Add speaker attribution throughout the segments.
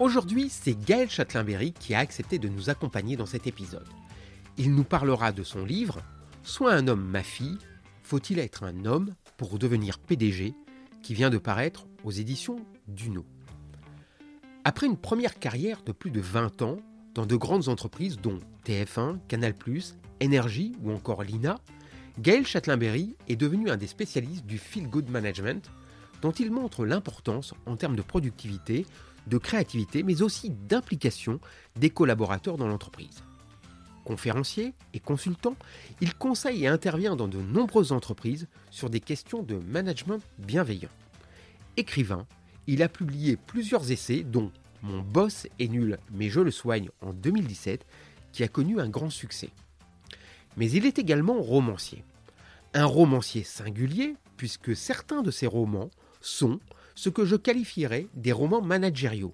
Speaker 1: Aujourd'hui, c'est Gaël Châtelain-Berry qui a accepté de nous accompagner dans cet épisode. Il nous parlera de son livre Soit un homme, ma fille, faut-il être un homme pour devenir PDG qui vient de paraître aux éditions Duno. Après une première carrière de plus de 20 ans dans de grandes entreprises dont TF1, Canal+, Énergie ou encore l'INA, Gaël Châtelain-Berry est devenu un des spécialistes du feel good management dont il montre l'importance en termes de productivité de créativité, mais aussi d'implication des collaborateurs dans l'entreprise. Conférencier et consultant, il conseille et intervient dans de nombreuses entreprises sur des questions de management bienveillant. Écrivain, il a publié plusieurs essais dont Mon boss est nul mais je le soigne en 2017 qui a connu un grand succès. Mais il est également romancier. Un romancier singulier puisque certains de ses romans sont ce que je qualifierais des romans managériaux.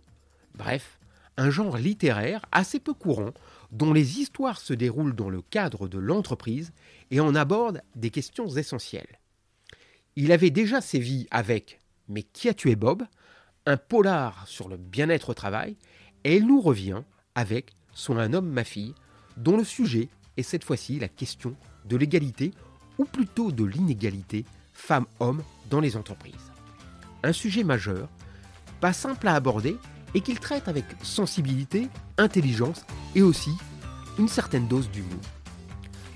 Speaker 1: Bref, un genre littéraire assez peu courant dont les histoires se déroulent dans le cadre de l'entreprise et en abordent des questions essentielles. Il avait déjà sévi avec Mais qui a tué Bob? un polar sur le bien-être au travail, et il nous revient avec Son un homme, ma fille, dont le sujet est cette fois-ci la question de l'égalité, ou plutôt de l'inégalité femmes-hommes dans les entreprises un sujet majeur, pas simple à aborder et qu'il traite avec sensibilité, intelligence et aussi une certaine dose d'humour.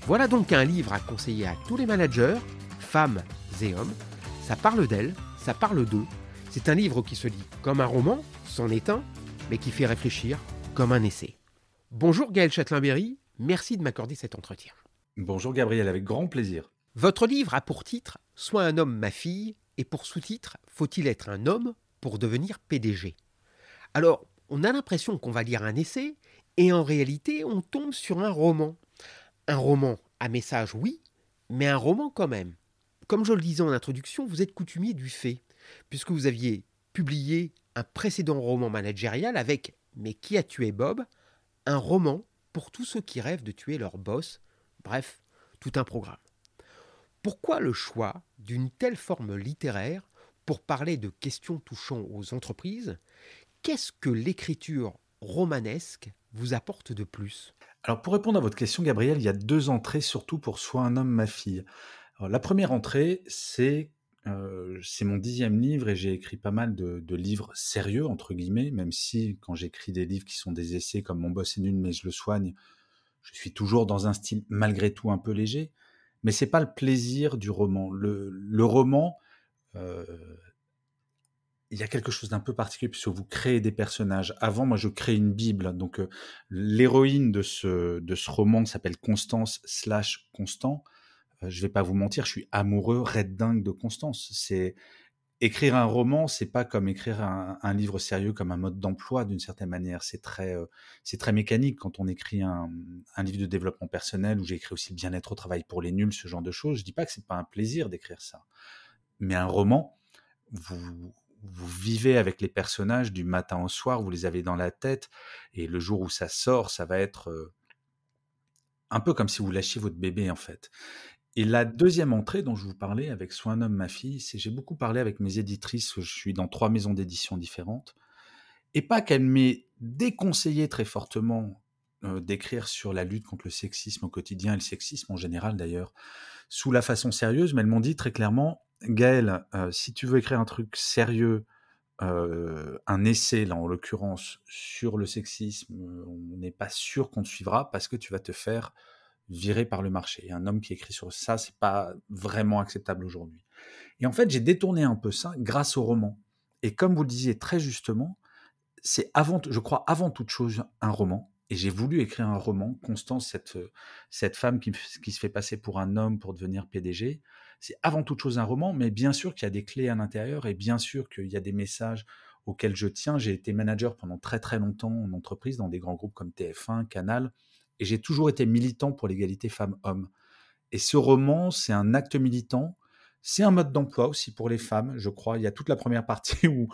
Speaker 1: Voilà donc un livre à conseiller à tous les managers, femmes et hommes. Ça parle d'elle, ça parle d'eux. C'est un livre qui se lit comme un roman, c'en est un, mais qui fait réfléchir comme un essai. Bonjour Gaël Châtelain-Berry, merci de m'accorder cet entretien.
Speaker 2: Bonjour Gabriel, avec grand plaisir.
Speaker 1: Votre livre a pour titre Soit un homme, ma fille, et pour sous-titre Faut-il être un homme pour devenir PDG Alors, on a l'impression qu'on va lire un essai, et en réalité, on tombe sur un roman. Un roman à message, oui, mais un roman quand même. Comme je le disais en introduction, vous êtes coutumier du fait, puisque vous aviez publié un précédent roman managérial avec Mais qui a tué Bob? Un roman pour tous ceux qui rêvent de tuer leur boss. Bref, tout un programme. Pourquoi le choix d'une telle forme littéraire pour parler de questions touchant aux entreprises? Qu'est-ce que l'écriture romanesque vous apporte de plus?
Speaker 2: Alors pour répondre à votre question, Gabriel, il y a deux entrées surtout pour Soit un homme, ma fille. la première entrée, c'est euh, c'est mon dixième livre et j'ai écrit pas mal de, de, livres sérieux, entre guillemets, même si quand j'écris des livres qui sont des essais comme Mon boss est nul mais je le soigne, je suis toujours dans un style malgré tout un peu léger mais c'est pas le plaisir du roman. Le, roman, euh, il y a quelque chose d'un peu particulier puisque vous créez des personnages. Avant, moi, je crée une bible. Donc, euh, l'héroïne de ce de ce roman s'appelle Constance slash Constant. Euh, je vais pas vous mentir, je suis amoureux, red dingue de Constance. C'est écrire un roman, c'est pas comme écrire un, livre sérieux comme un mode d'emploi d'une certaine manière. C'est très, euh, c'est très mécanique quand on écrit un, livre de développement personnel où j'ai écrit aussi bien-être au travail pour les nuls, ce genre de choses. Je dis pas que c'est pas un plaisir d'écrire ça, mais un roman, vous vous vivez avec les personnages du matin au soir, vous les avez dans la tête, et le jour où ça sort, ça va être euh, un peu comme si vous lâchiez votre bébé en fait. Et la deuxième entrée dont je vous parlais avec Soit un homme, ma fille, c'est j'ai beaucoup parlé avec mes éditrices, je suis dans trois maisons d'édition différentes, et pas qu'elles m'aient déconseillé très fortement euh, d'écrire sur la lutte contre le sexisme au quotidien et le sexisme en général d'ailleurs, sous la façon sérieuse, mais elles m'ont dit très clairement, Gaël, euh, si tu veux écrire un truc sérieux, euh, un essai là en l'occurrence sur le sexisme, on n'est pas sûr qu'on te suivra parce que tu vas te faire viré par le marché. Un homme qui écrit sur ça, c'est pas vraiment acceptable aujourd'hui. Et en fait, j'ai détourné un peu ça grâce au roman. Et comme vous le disiez très justement, c'est avant, je crois, avant toute chose un roman. Et j'ai voulu écrire un roman. Constance, cette, cette femme qui, qui se fait passer pour un homme pour devenir PDG, c'est avant toute chose un roman, mais bien sûr qu'il y a des clés à l'intérieur et bien sûr qu'il y a des messages auquel je tiens. J'ai été manager pendant très très longtemps en entreprise, dans des grands groupes comme TF1, Canal, et j'ai toujours été militant pour l'égalité femmes-hommes. Et ce roman, c'est un acte militant, c'est un mode d'emploi aussi pour les femmes, je crois. Il y a toute la première partie où,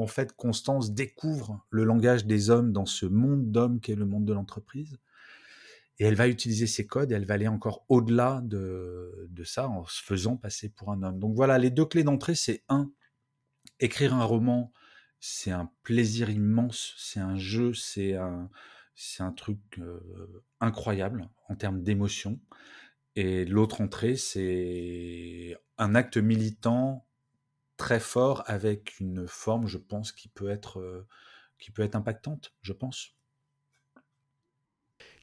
Speaker 2: en fait Constance découvre le langage des hommes dans ce monde d'hommes qui est le monde de l'entreprise. Et elle va utiliser ces codes et elle va aller encore au-delà de, de ça en se faisant passer pour un homme. Donc voilà, les deux clés d'entrée, c'est un, écrire un roman, c'est un plaisir immense, c'est un jeu, c'est un, c'est un truc incroyable en termes d'émotion. Et l'autre entrée, c'est un acte militant très fort avec une forme, je pense, qui peut être, qui peut être impactante, je pense.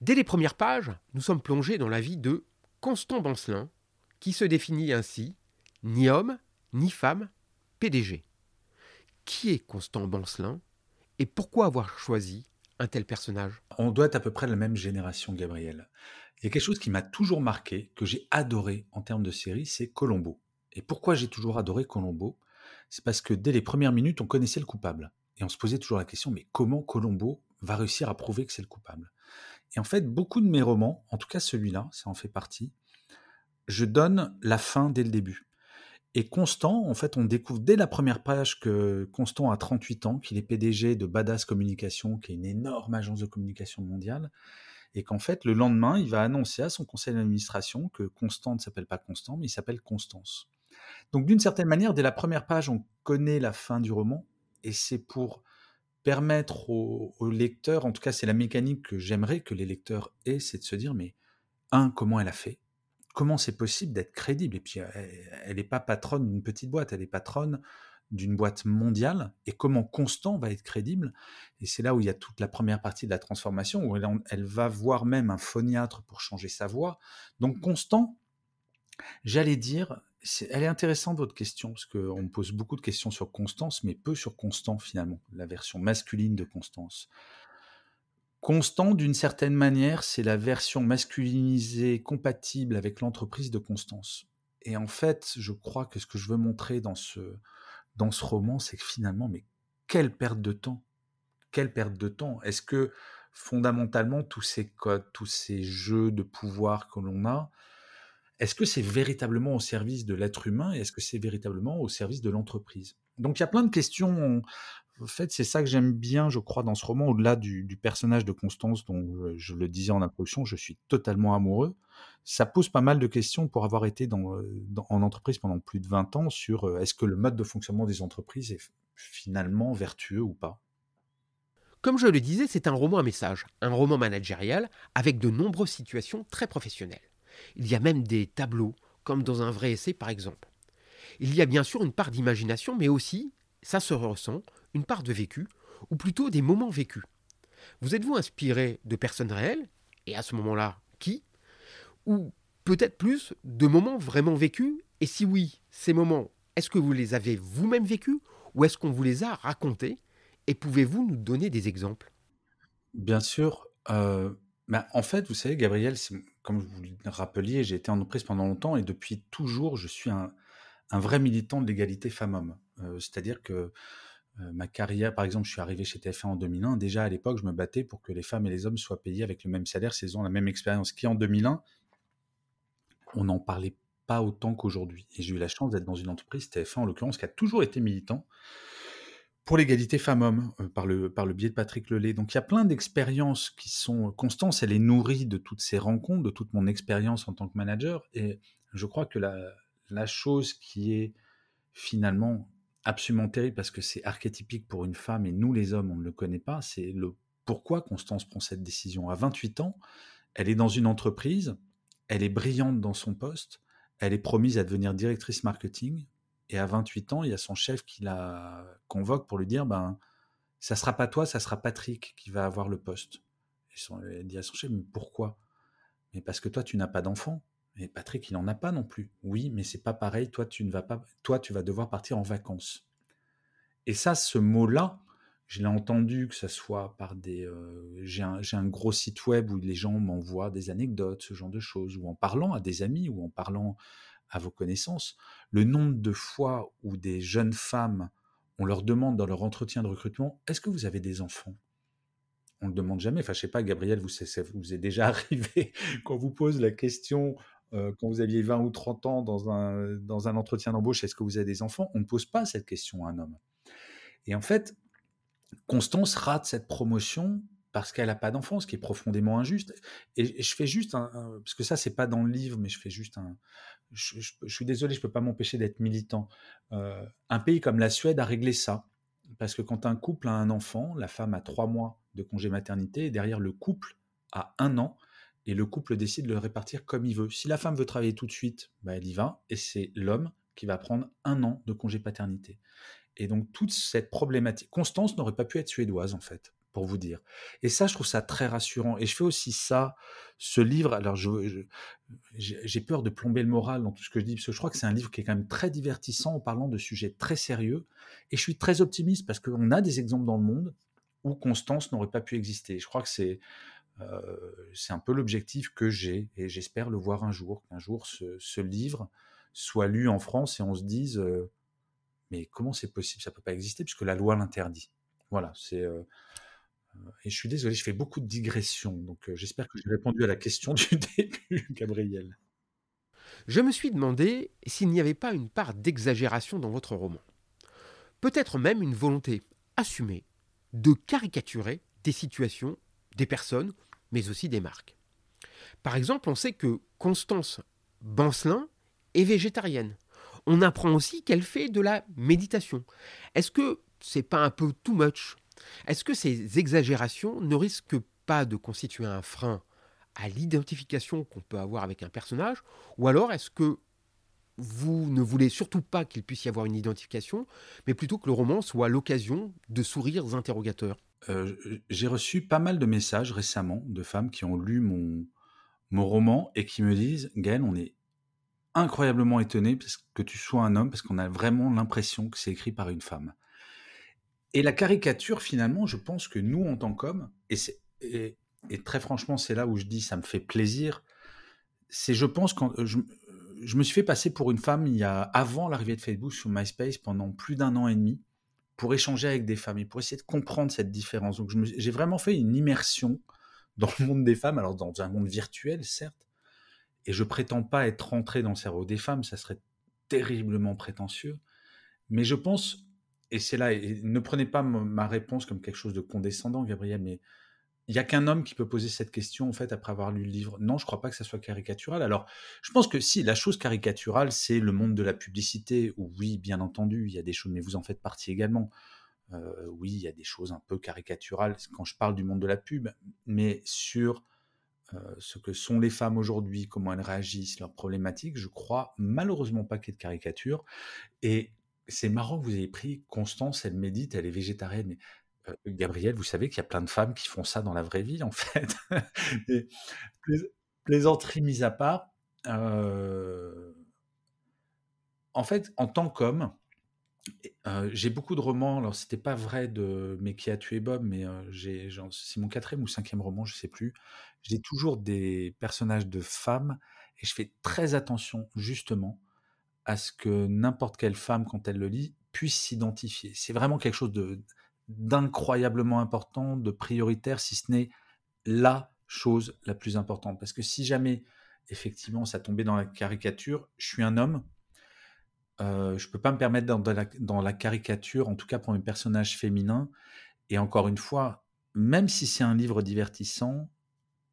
Speaker 1: Dès les premières pages, nous sommes plongés dans la vie de Constant Bancelin, qui se définit ainsi ni homme, ni femme, PDG. Qui est Constant Bancelin et pourquoi avoir choisi un tel personnage?
Speaker 2: On doit être à peu près la même génération, Gabriel. Il y a quelque chose qui m'a toujours marqué, que j'ai adoré en termes de série, c'est Colombo. Et pourquoi j'ai toujours adoré Colombo? C'est parce que dès les premières minutes, on connaissait le coupable. Et on se posait toujours la question, mais comment Colombo va réussir à prouver que c'est le coupable? Et en fait, beaucoup de mes romans, en tout cas celui-là, ça en fait partie, je donne la fin dès le début. Et Constant, en fait, on découvre dès la première page que Constant a 38 ans, qu'il est PDG de Badass Communication, qui est une énorme agence de communication mondiale, et qu'en fait, le lendemain, il va annoncer à son conseil d'administration que Constant ne s'appelle pas Constant, mais il s'appelle Constance. Donc, d'une certaine manière, dès la première page, on connaît la fin du roman, et c'est pour permettre aux, aux, lecteurs, en tout cas, c'est la mécanique que j'aimerais que les lecteurs aient, c'est de se dire, mais un, comment elle a fait? Comment c'est possible d'être crédible? Et puis, elle n'est pas patronne d'une petite boîte, elle est patronne d'une boîte mondiale. Et comment Constant va être crédible? Et c'est là où il y a toute la première partie de la transformation, où elle, va voir même un phoniatre pour changer sa voix. Donc, Constant, j'allais dire, elle est intéressante votre question, parce qu'on me pose beaucoup de questions sur Constance, mais peu sur Constant finalement, la version masculine de Constance. Constant, d'une certaine manière, c'est la version masculinisée compatible avec l'entreprise de Constance. Et en fait, je crois que ce que je veux montrer dans ce, dans ce roman, c'est que finalement, mais quelle perte de temps! Quelle perte de temps! Est-ce que fondamentalement, tous ces codes, tous ces jeux de pouvoir que l'on a, est-ce que c'est véritablement au service de l'être humain et est-ce que c'est véritablement au service de l'entreprise? Donc il y a plein de questions en fait, c'est ça que j'aime bien, je crois, dans ce roman, au-delà du, personnage de Constance, dont je le disais en introduction, je suis totalement amoureux. Ça pose pas mal de questions pour avoir été euh, en entreprise pendant plus de 20 ans sur euh, est-ce que le mode de fonctionnement des entreprises est finalement vertueux ou pas?
Speaker 1: Comme je le disais, c'est un roman à message, un roman managérial avec de nombreuses situations très professionnelles. Il y a même des tableaux, comme dans un vrai essai par exemple. Il y a bien sûr une part d'imagination, mais aussi, ça se ressent, une part de vécu, ou plutôt des moments vécus. Vous êtes-vous inspiré de personnes réelles, et à ce moment-là, qui? Ou peut-être plus de moments vraiment vécus? Et si oui, ces moments, est-ce que vous les avez vous-même vécus, ou est-ce qu'on vous les a racontés? Et pouvez-vous nous donner des exemples?
Speaker 2: Bien sûr. Euh, bah, en fait, vous savez, Gabriel, comme vous le rappeliez, j'ai été en entreprise pendant longtemps et depuis toujours, je suis un, vrai militant de l'égalité femmes-hommes. Euh, c'est-à-dire que ma carrière, par exemple, je suis arrivé chez TF1 en 2001. Déjà à l'époque, je me battais pour que les femmes et les hommes soient payés avec le même salaire s'ils ont la même expérience. Qui en 2001, on n'en parlait pas autant qu'aujourd'hui. Et j'ai eu la chance d'être dans une entreprise, TF1 en l'occurrence, qui a toujours été militant pour l'égalité femmes-hommes euh, par, le, par le biais de Patrick Lelay. Donc il y a plein d'expériences qui sont constantes. Elle est nourrie de toutes ces rencontres, de toute mon expérience en tant que manager. Et je crois que la, la chose qui est finalement absolument terrible parce que c'est archétypique pour une femme et nous les hommes on ne le connaît pas, c'est le pourquoi Constance prend cette décision. À 28 ans, elle est dans une entreprise, elle est brillante dans son poste, elle est promise à devenir directrice marketing et à 28 ans, il y a son chef qui la convoque pour lui dire ben ça sera pas toi, ça sera Patrick qui va avoir le poste. elle dit à son chef mais pourquoi? Mais parce que toi tu n'as pas d'enfant. Mais Patrick, il n'en a pas non plus. Oui, mais c'est pas pareil. Toi, tu ne vas pas. Toi, tu vas devoir partir en vacances. Et ça, ce mot-là, je l'ai entendu que ce soit par des. Euh, j'ai un, gros site web où les gens m'envoient des anecdotes, ce genre de choses, ou en parlant à des amis, ou en parlant à vos connaissances. Le nombre de fois où des jeunes femmes on leur demande dans leur entretien de recrutement, est-ce que vous avez des enfants? On ne le demande jamais. Enfin, je sais pas, Gabriel, vous, vous est déjà arrivé quand vous pose la question euh, quand vous aviez 20 ou 30 ans dans un, dans un entretien d'embauche, est-ce que vous avez des enfants? On ne pose pas cette question à un homme. Et en fait, Constance rate cette promotion parce qu'elle n'a pas d'enfant, ce qui est profondément injuste. Et, je fais juste un, parce que ça c'est pas dans le livre, mais je fais juste un. Je, suis désolé, je peux pas m'empêcher d'être militant. Euh, un pays comme la Suède a réglé ça parce que quand un couple a un enfant, la femme a trois mois de congé maternité et derrière le couple a un an et le couple décide de le répartir comme il veut. Si la femme veut travailler tout de suite, bah, elle y va et c'est l'homme qui va prendre un an de congé paternité. Et donc toute cette problématique, Constance n'aurait pas pu être suédoise en fait pour vous dire. Et ça, je trouve ça très rassurant. Et je fais aussi ça, ce livre. Alors, j'ai peur de plomber le moral dans tout ce que je dis, parce que je crois que c'est un livre qui est quand même très divertissant en parlant de sujets très sérieux. Et je suis très optimiste parce qu'on a des exemples dans le monde où Constance n'aurait pas pu exister. Je crois que c'est c'est un peu l'objectif que j'ai, et j'espère le voir un jour, qu'un jour ce, livre soit lu en France et on se dise, euh, mais comment c'est possible? Ça peut pas exister puisque la loi l'interdit. Voilà, c'est euh, et je suis désolé, je fais beaucoup de digressions, donc j'espère que j'ai répondu à la question du début, Gabriel.
Speaker 1: Je me suis demandé s'il n'y avait pas une part d'exagération dans votre roman. Peut-être même une volonté assumée de caricaturer des situations, des personnes, mais aussi des marques. Par exemple, on sait que Constance Bancelin est végétarienne. On apprend aussi qu'elle fait de la méditation. Est-ce que c'est pas un peu too much? Est-ce que ces exagérations ne risquent pas de constituer un frein à l'identification qu'on peut avoir avec un personnage? Ou alors est-ce que vous ne voulez surtout pas qu'il puisse y avoir une identification, mais plutôt que le roman soit l'occasion de sourires interrogateurs?
Speaker 2: Euh, J'ai reçu pas mal de messages récemment de femmes qui ont lu mon, mon roman et qui me disent Gaël, on est incroyablement étonné que tu sois un homme parce qu'on a vraiment l'impression que c'est écrit par une femme. Et la caricature, finalement, je pense que nous, en tant qu'hommes, et, très franchement, c'est là où je dis ça me fait plaisir, c'est, je pense, quand je, je, me suis fait passer pour une femme il y a, avant l'arrivée de Facebook sur MySpace pendant plus d'un an et demi pour échanger avec des femmes et pour essayer de comprendre cette différence. Donc, j'ai vraiment fait une immersion dans le monde des femmes, alors dans un monde virtuel, certes, et je prétends pas être rentré dans le cerveau des femmes, ça serait terriblement prétentieux, mais je pense et c'est là, ne prenez pas ma réponse comme quelque chose de condescendant, Gabriel, mais il n'y a qu'un homme qui peut poser cette question, en fait, après avoir lu le livre. Non, je ne crois pas que ça soit caricatural. Alors, je pense que si, la chose caricaturale, c'est le monde de la publicité, oui, bien entendu, il y a des choses, mais vous en faites partie également. Euh, oui, il y a des choses un peu caricaturales quand je parle du monde de la pub, mais sur euh, ce que sont les femmes aujourd'hui, comment elles réagissent, leurs problématiques, je crois malheureusement pas qu'il y ait de caricature. Et c'est marrant que vous ayez pris Constance, elle médite, elle est végétarienne. Gabriel, vous savez qu'il y a plein de femmes qui font ça dans la vraie vie, en fait. Et, plaisanterie mise à part, euh, en fait, en tant qu'homme, euh, j'ai beaucoup de romans. Alors, c'était pas vrai de Mais qui a tué Bob, mais c'est mon quatrième ou cinquième roman, je sais plus. J'ai toujours des personnages de femmes et je fais très attention, justement, à ce que n'importe quelle femme, quand elle le lit, puisse s'identifier. C'est vraiment quelque chose de d'incroyablement important, de prioritaire, si ce n'est la chose la plus importante. Parce que si jamais, effectivement, ça tombait dans la caricature, je suis un homme, euh, je ne peux pas me permettre dans, la, dans, la, caricature, en tout cas pour mes personnages féminins. Et encore une fois, même si c'est un livre divertissant,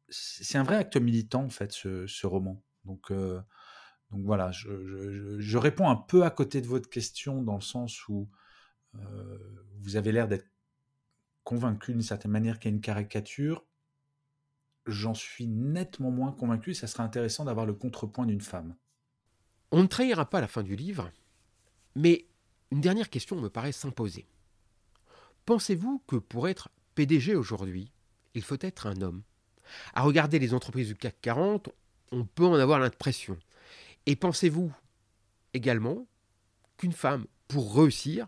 Speaker 2: c'est un vrai acte militant, en fait, ce, roman. Donc, euh, donc voilà, je, réponds un peu à côté de votre question dans le sens où vous avez l'air d'être convaincu d'une certaine manière qu'il y a une caricature. J'en suis nettement moins convaincu. Ça serait intéressant d'avoir le contrepoint d'une femme.
Speaker 1: On ne trahira pas la fin du livre, mais une dernière question me paraît s'imposer. Pensez-vous que pour être PDG aujourd'hui, il faut être un homme? À regarder les entreprises du CAC 40, on peut en avoir l'impression. Et pensez-vous également qu'une femme, pour réussir,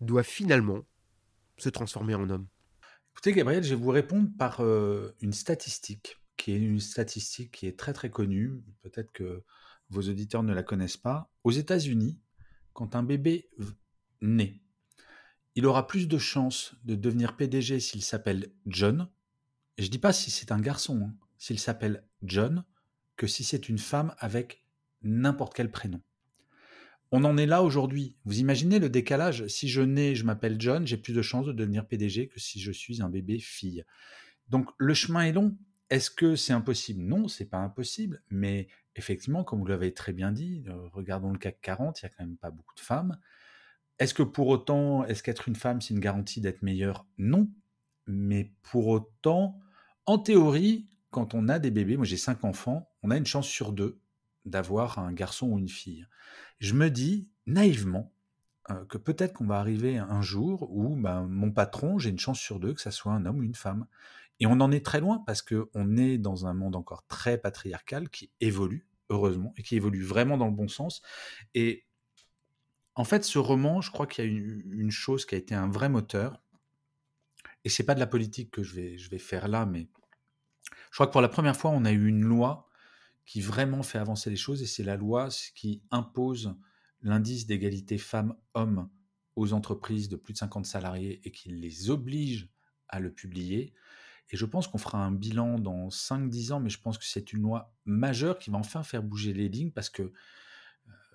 Speaker 1: doit finalement se transformer en homme
Speaker 2: Écoutez, Gabriel, je vais vous répondre par euh, une statistique, qui est une statistique qui est très très connue. Peut-être que vos auditeurs ne la connaissent pas. Aux États-Unis, quand un bébé naît, il aura plus de chances de devenir PDG s'il s'appelle John. Je dis pas si c'est un garçon, hein, s'il s'appelle John, que si c'est une femme avec n'importe quel prénom. On en est là aujourd'hui. Vous imaginez le décalage? Si je nais, je m'appelle John, j'ai plus de chances de devenir PDG que si je suis un bébé fille. Donc le chemin est long. Est-ce que c'est impossible? Non, c'est pas impossible, mais effectivement, comme vous l'avez très bien dit, euh, regardons le CAC 40, il y a quand même pas beaucoup de femmes. Est-ce que pour autant, est-ce qu'être une femme, c'est une garantie d'être meilleure? Non. Mais pour autant, en théorie, quand on a des bébés, moi j'ai cinq enfants, on a une chance sur deux d'avoir un garçon ou une fille. Je me dis naïvement euh, que peut-être qu'on va arriver un jour où ben, mon patron, j'ai une chance sur deux que ça soit un homme ou une femme. Et on en est très loin parce qu'on est dans un monde encore très patriarcal qui évolue, heureusement, et qui évolue vraiment dans le bon sens. Et en fait, ce roman, je crois qu'il y a une, chose qui a été un vrai moteur. Et c'est pas de la politique que je vais, je vais faire là, mais je crois que pour la première fois, on a eu une loi qui vraiment fait avancer les choses, et c'est la loi qui impose l'indice d'égalité femmes-hommes aux entreprises de plus de 50 salariés et qui les oblige à le publier. Et je pense qu'on fera un bilan dans 5-10 ans, mais je pense que c'est une loi majeure qui va enfin faire bouger les lignes parce que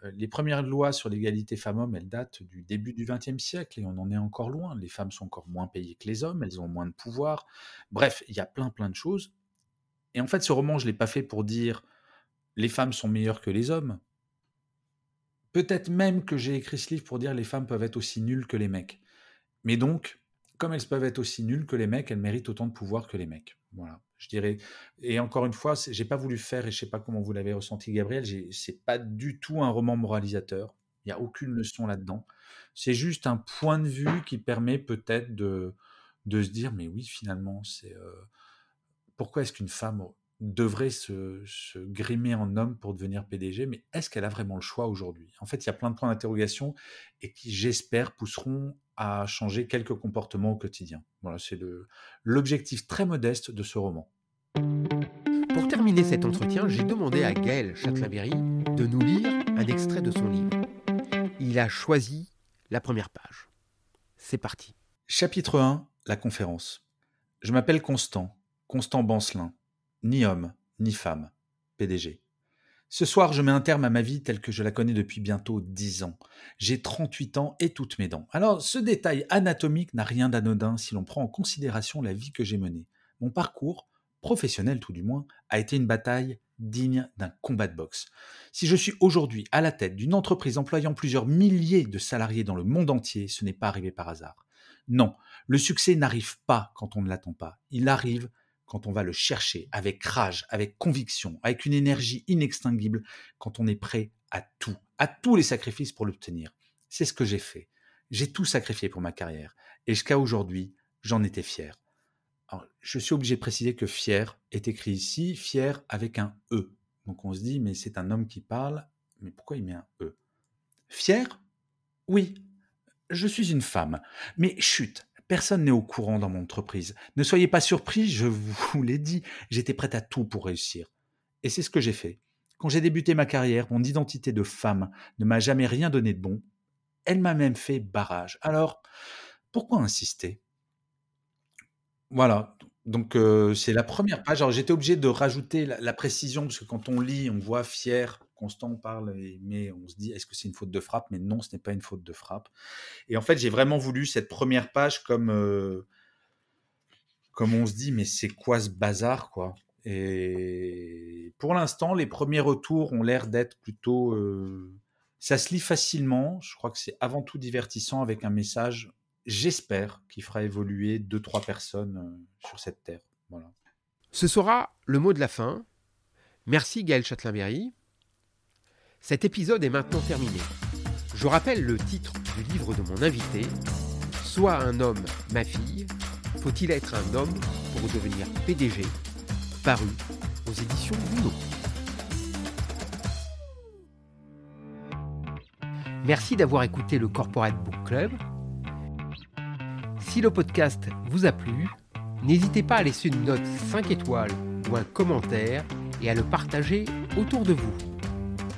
Speaker 2: euh, les premières lois sur l'égalité femmes-hommes, elles datent du début du XXe siècle et on en est encore loin. Les femmes sont encore moins payées que les hommes, elles ont moins de pouvoir. Bref, il y a plein plein de choses. Et en fait, ce roman, je ne l'ai pas fait pour dire les femmes sont meilleures que les hommes. Peut-être même que j'ai écrit ce livre pour dire les femmes peuvent être aussi nulles que les mecs. Mais donc, comme elles peuvent être aussi nulles que les mecs, elles méritent autant de pouvoir que les mecs. Voilà, je dirais. Et encore une fois, j'ai pas voulu faire, et je sais pas comment vous l'avez ressenti, Gabriel, c'est pas du tout un roman moralisateur. Il n'y a aucune leçon là-dedans. C'est juste un point de vue qui permet peut-être de, se dire, mais oui, finalement, c'est euh, pourquoi est-ce qu'une femme devrait se, se, grimer en homme pour devenir PDG, mais est-ce qu'elle a vraiment le choix aujourd'hui? En fait, il y a plein de points d'interrogation et qui, j'espère, pousseront à changer quelques comportements au quotidien. Voilà, c'est l'objectif très modeste de ce roman.
Speaker 1: Pour terminer cet entretien, j'ai demandé à Gaël Châtelain-Berry de nous lire un extrait de son livre. Il a choisi la première page. C'est parti.
Speaker 2: Chapitre 1, la conférence. Je m'appelle Constant, Constant Bancelin ni homme, ni femme, PDG. Ce soir, je mets un terme à ma vie telle que je la connais depuis bientôt dix ans. J'ai 38 ans et toutes mes dents. Alors, ce détail anatomique n'a rien d'anodin si l'on prend en considération la vie que j'ai menée. Mon parcours, professionnel tout du moins, a été une bataille digne d'un combat de boxe. Si je suis aujourd'hui à la tête d'une entreprise employant plusieurs milliers de salariés dans le monde entier, ce n'est pas arrivé par hasard. Non, le succès n'arrive pas quand on ne l'attend pas. Il arrive quand on va le chercher avec rage, avec conviction, avec une énergie inextinguible, quand on est prêt à tout, à tous les sacrifices pour l'obtenir. C'est ce que j'ai fait. J'ai tout sacrifié pour ma carrière. Et jusqu'à aujourd'hui, j'en étais fier. je suis obligé de préciser que fier est écrit ici, fier avec un E. Donc on se dit, mais c'est un homme qui parle, mais pourquoi il met un E? Fier? Oui, je suis une femme. Mais chut, Personne n'est au courant dans mon entreprise. Ne soyez pas surpris, je vous l'ai dit, j'étais prête à tout pour réussir. Et c'est ce que j'ai fait. Quand j'ai débuté ma carrière, mon identité de femme ne m'a jamais rien donné de bon. Elle m'a même fait barrage. Alors, pourquoi insister? Voilà, donc euh, c'est la première page. Alors j'étais obligé de rajouter la, la, précision, parce que quand on lit, on voit fier, Constant parle, mais on se dit, est-ce que c'est une faute de frappe? Mais non, ce n'est pas une faute de frappe. Et en fait, j'ai vraiment voulu cette première page comme, euh, comme on se dit, mais c'est quoi ce bazar, quoi? Et pour l'instant, les premiers retours ont l'air d'être plutôt... Euh, ça se lit facilement, je crois que c'est avant tout divertissant avec un message, j'espère, qui fera évoluer deux, trois personnes euh, sur cette terre. Voilà.
Speaker 1: Ce sera le mot de la fin. Merci Gaël Châtelain-Berry. Cet épisode est maintenant terminé. Je rappelle le titre du livre de mon invité, Soit un homme, ma fille, faut-il être un homme pour devenir PDG, paru aux éditions Gounod. Merci d'avoir écouté le Corporate Book Club. Si le podcast vous a plu, n'hésitez pas à laisser une note 5 étoiles ou un commentaire et à le partager autour de vous.